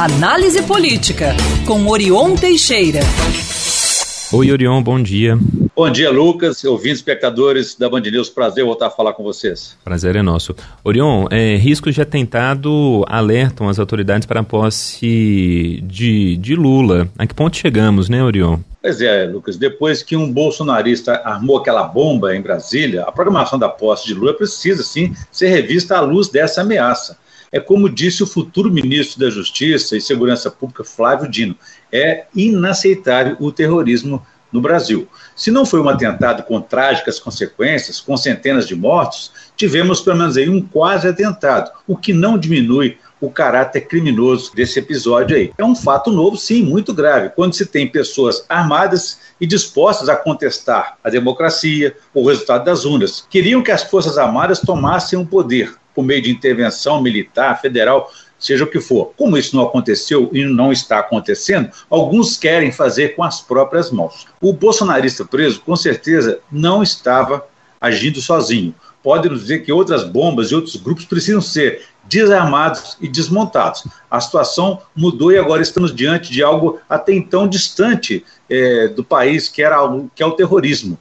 Análise Política, com Orion Teixeira. Oi, Orion, bom dia. Bom dia, Lucas, ouvintes, espectadores da Band News. Prazer voltar a falar com vocês. Prazer é nosso. Orion, é, riscos de atentado alertam as autoridades para a posse de, de Lula. A que ponto chegamos, né, Orion? Pois é, Lucas, depois que um bolsonarista armou aquela bomba em Brasília, a programação da posse de Lula precisa, sim, ser revista à luz dessa ameaça. É como disse o futuro ministro da Justiça e Segurança Pública, Flávio Dino: é inaceitável o terrorismo no Brasil. Se não foi um atentado com trágicas consequências, com centenas de mortos, tivemos pelo menos aí um quase atentado, o que não diminui o caráter criminoso desse episódio aí. É um fato novo, sim, muito grave, quando se tem pessoas armadas e dispostas a contestar a democracia, o resultado das urnas. Queriam que as Forças Armadas tomassem o poder por meio de intervenção militar, federal, seja o que for. Como isso não aconteceu e não está acontecendo, alguns querem fazer com as próprias mãos. O bolsonarista preso, com certeza, não estava agindo sozinho. Pode nos dizer que outras bombas e outros grupos precisam ser desarmados e desmontados. A situação mudou e agora estamos diante de algo até então distante é, do país, que, era, que é o terrorismo.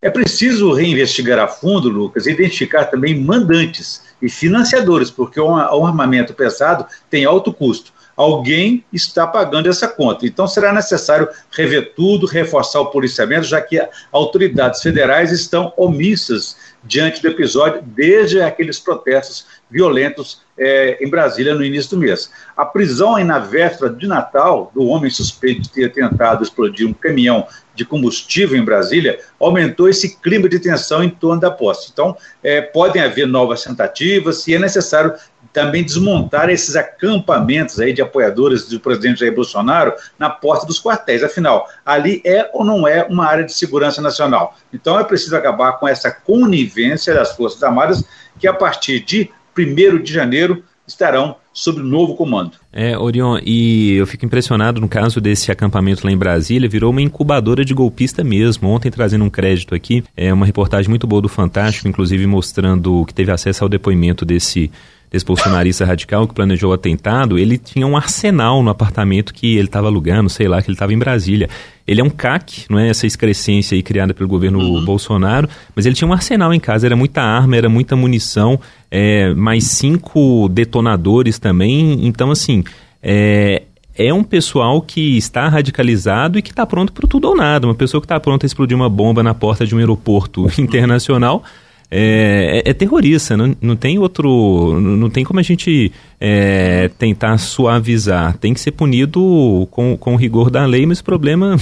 É preciso reinvestigar a fundo, Lucas, e identificar também mandantes e financiadores, porque o armamento pesado tem alto custo. Alguém está pagando essa conta. Então será necessário rever tudo, reforçar o policiamento, já que autoridades federais estão omissas diante do episódio, desde aqueles protestos violentos é, em Brasília no início do mês. A prisão na véspera de Natal do homem suspeito de ter tentado explodir um caminhão de combustível em Brasília aumentou esse clima de tensão em torno da posse. Então, é, podem haver novas tentativas, se é necessário também desmontar esses acampamentos aí de apoiadores do presidente Jair Bolsonaro na porta dos quartéis. Afinal, ali é ou não é uma área de segurança nacional? Então é preciso acabar com essa conivência das Forças Armadas que a partir de 1 de janeiro estarão sob novo comando. É, Orion, e eu fico impressionado no caso desse acampamento lá em Brasília, virou uma incubadora de golpista mesmo. Ontem, trazendo um crédito aqui, é uma reportagem muito boa do Fantástico, inclusive mostrando que teve acesso ao depoimento desse desse bolsonarista radical que planejou o atentado, ele tinha um arsenal no apartamento que ele estava alugando, sei lá, que ele estava em Brasília. Ele é um CAC, não é essa excrescência aí criada pelo governo uhum. Bolsonaro, mas ele tinha um arsenal em casa, era muita arma, era muita munição, é, mais cinco detonadores também. Então, assim, é, é um pessoal que está radicalizado e que está pronto para tudo ou nada. Uma pessoa que está pronta a explodir uma bomba na porta de um aeroporto internacional é, é, é, terrorista, não, não tem outro. Não tem como a gente é, tentar suavizar. Tem que ser punido com, com o rigor da lei, mas o problema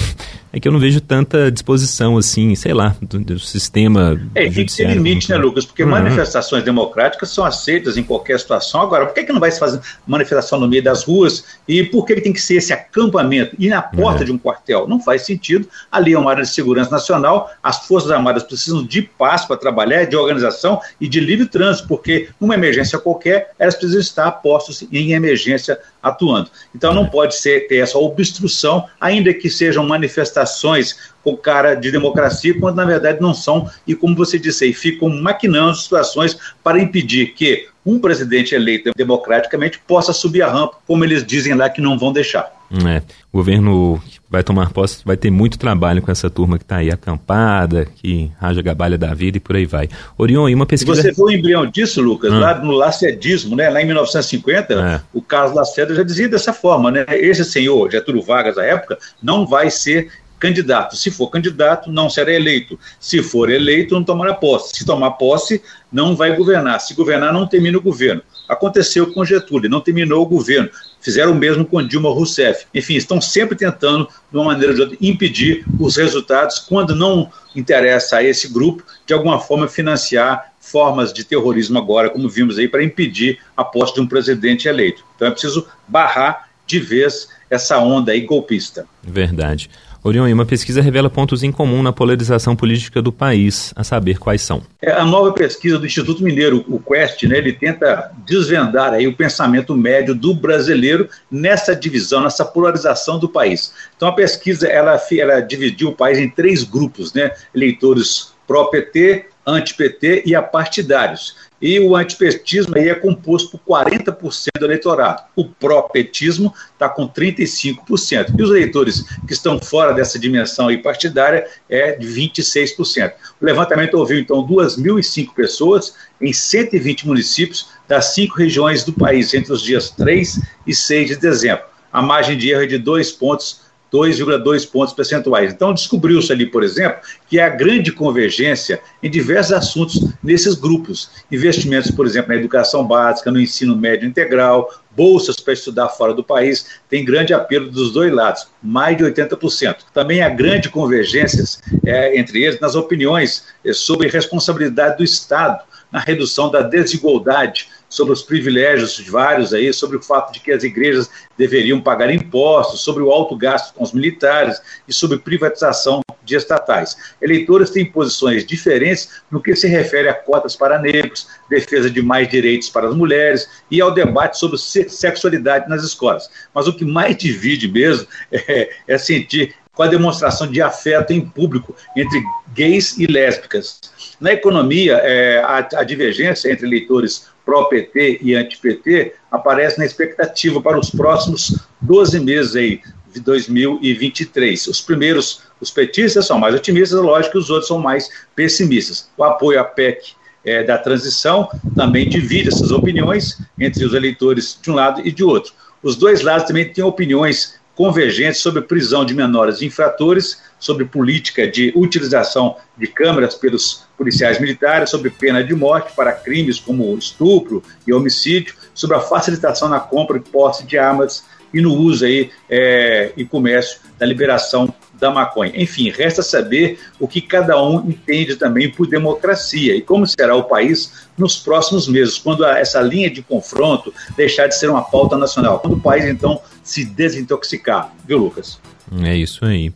é que eu não vejo tanta disposição assim, sei lá, do, do sistema. É, tem que ter limite, né, Lucas? Porque uhum. manifestações democráticas são aceitas em qualquer situação. Agora, por que, que não vai se fazer manifestação no meio das ruas? E por que, que tem que ser esse acampamento? E na porta é. de um quartel? Não faz sentido. Ali é uma área de segurança nacional, as Forças Armadas precisam de paz para trabalhar, de organização e de livre trânsito, porque numa emergência qualquer, elas precisam estar postos em emergência atuando. Então não pode ser ter essa obstrução, ainda que sejam manifestações com cara de democracia, quando na verdade não são, e como você disse aí, ficam maquinando situações para impedir que um presidente eleito democraticamente possa subir a rampa, como eles dizem lá que não vão deixar. É, o governo vai tomar posse, vai ter muito trabalho com essa turma que está aí acampada, que raja gabalha da vida e por aí vai. Orion, e uma pesquisa... Você foi o embrião disso, Lucas, ah. lá no lacedismo, né? lá em 1950, é. o Carlos Lacerda já dizia dessa forma, né? esse senhor, Getúlio Vargas, à época, não vai ser candidato. Se for candidato, não será eleito. Se for eleito, não tomará posse. Se tomar posse, não vai governar. Se governar, não termina o governo. Aconteceu com Getúlio, não terminou o governo. Fizeram o mesmo com Dilma Rousseff. Enfim, estão sempre tentando, de uma maneira ou de outra, impedir os resultados, quando não interessa a esse grupo, de alguma forma financiar formas de terrorismo agora, como vimos aí, para impedir a posse de um presidente eleito. Então é preciso barrar de vez essa onda aí golpista. Verdade. Orion, uma pesquisa revela pontos em comum na polarização política do país, a saber quais são. É, a nova pesquisa do Instituto Mineiro, o Quest, né, ele tenta desvendar aí o pensamento médio do brasileiro nessa divisão, nessa polarização do país. Então a pesquisa ela, ela dividiu o país em três grupos, né, eleitores pró-PT, anti-PT e apartidários. E o antipetismo aí é composto por 40% do eleitorado. O pró-petismo está com 35%. E os eleitores que estão fora dessa dimensão aí partidária é de 26%. O levantamento ouviu, então, 2.005 pessoas em 120 municípios das cinco regiões do país, entre os dias 3 e 6 de dezembro. A margem de erro é de dois pontos 2,2 pontos percentuais. Então, descobriu-se ali, por exemplo, que há grande convergência em diversos assuntos nesses grupos. Investimentos, por exemplo, na educação básica, no ensino médio integral, bolsas para estudar fora do país, tem grande apelo dos dois lados, mais de 80%. Também há grande convergência é, entre eles nas opiniões é, sobre responsabilidade do Estado na redução da desigualdade sobre os privilégios de vários aí, sobre o fato de que as igrejas deveriam pagar impostos, sobre o alto gasto com os militares e sobre privatização de estatais. Eleitores têm posições diferentes no que se refere a cotas para negros, defesa de mais direitos para as mulheres e ao debate sobre sexualidade nas escolas. Mas o que mais divide mesmo é, é sentir com a demonstração de afeto em público entre gays e lésbicas. Na economia, é, a, a divergência entre eleitores pró-PT e anti-PT aparece na expectativa para os próximos 12 meses aí, de 2023. Os primeiros, os petistas, são mais otimistas, lógico os outros são mais pessimistas. O apoio à PEC é, da transição também divide essas opiniões entre os eleitores de um lado e de outro. Os dois lados também têm opiniões convergentes sobre prisão de menores infratores, sobre política de utilização de câmeras pelos policiais militares, sobre pena de morte para crimes como estupro e homicídio, sobre a facilitação na compra e posse de armas e no uso aí, é, e comércio da liberação da maconha. Enfim, resta saber o que cada um entende também por democracia e como será o país nos próximos meses, quando essa linha de confronto deixar de ser uma pauta nacional, quando o país então se desintoxicar, viu, Lucas? É isso aí.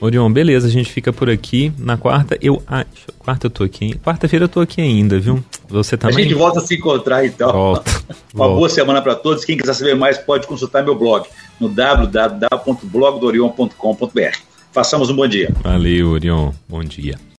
Orion, beleza, a gente fica por aqui. Na quarta, eu. Ah, quarta eu tô aqui. Quarta-feira eu tô aqui ainda, viu? Você também. A gente volta a se encontrar então. Volta. Uma volta. boa semana para todos. Quem quiser saber mais pode consultar meu blog no www.blogdorion.com.br. Façamos um bom dia. Valeu, Orion. Bom dia.